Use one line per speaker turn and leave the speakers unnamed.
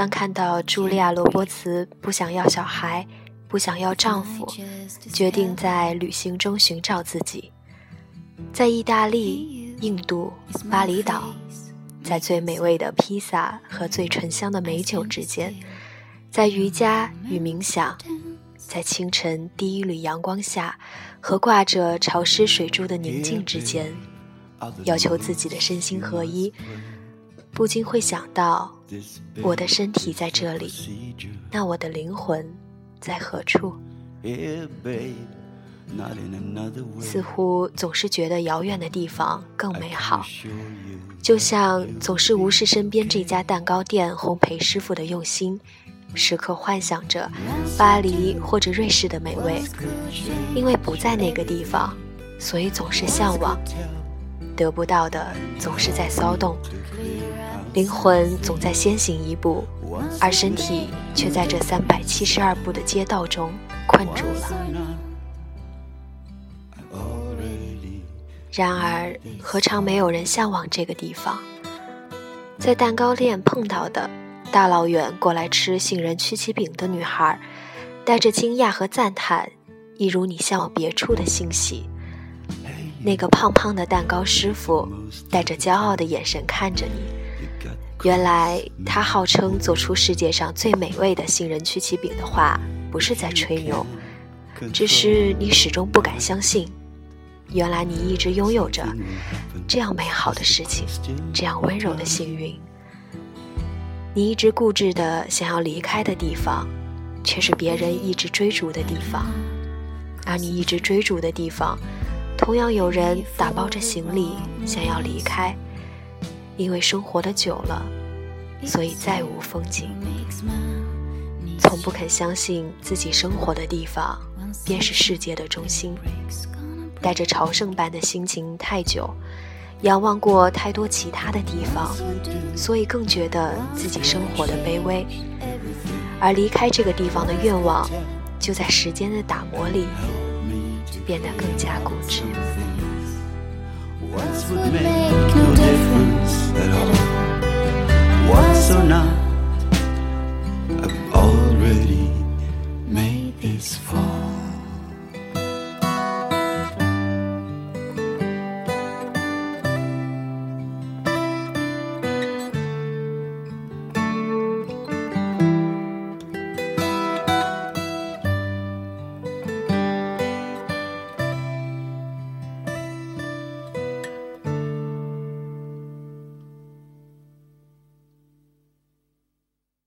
当看到茱莉亚·罗伯茨不想要小孩，不想要丈夫，决定在旅行中寻找自己，在意大利、印度、巴厘岛，在最美味的披萨和最醇香的美酒之间，在瑜伽与冥想，在清晨第一缕阳光下和挂着潮湿水珠的宁静之间，要求自己的身心合一。不禁会想到，我的身体在这里，那我的灵魂在何处？似乎总是觉得遥远的地方更美好，就像总是无视身边这家蛋糕店烘焙师傅的用心，时刻幻想着巴黎或者瑞士的美味。因为不在那个地方，所以总是向往，得不到的总是在骚动。灵魂总在先行一步，而身体却在这三百七十二步的街道中困住了。然而，何尝没有人向往这个地方？在蛋糕店碰到的，大老远过来吃杏仁曲奇饼的女孩，带着惊讶和赞叹，一如你向往别处的欣喜。那个胖胖的蛋糕师傅，带着骄傲的眼神看着你。原来他号称做出世界上最美味的杏仁曲奇饼的话，不是在吹牛，只是你始终不敢相信。原来你一直拥有着这样美好的事情，这样温柔的幸运。你一直固执的想要离开的地方，却是别人一直追逐的地方，而你一直追逐的地方，同样有人打包着行李想要离开。因为生活的久了，所以再无风景。从不肯相信自己生活的地方便是世界的中心，带着朝圣般的心情太久，仰望过太多其他的地方，所以更觉得自己生活的卑微。而离开这个地方的愿望，就在时间的打磨里变得更加固执。
Once would make no difference at all. Once or not.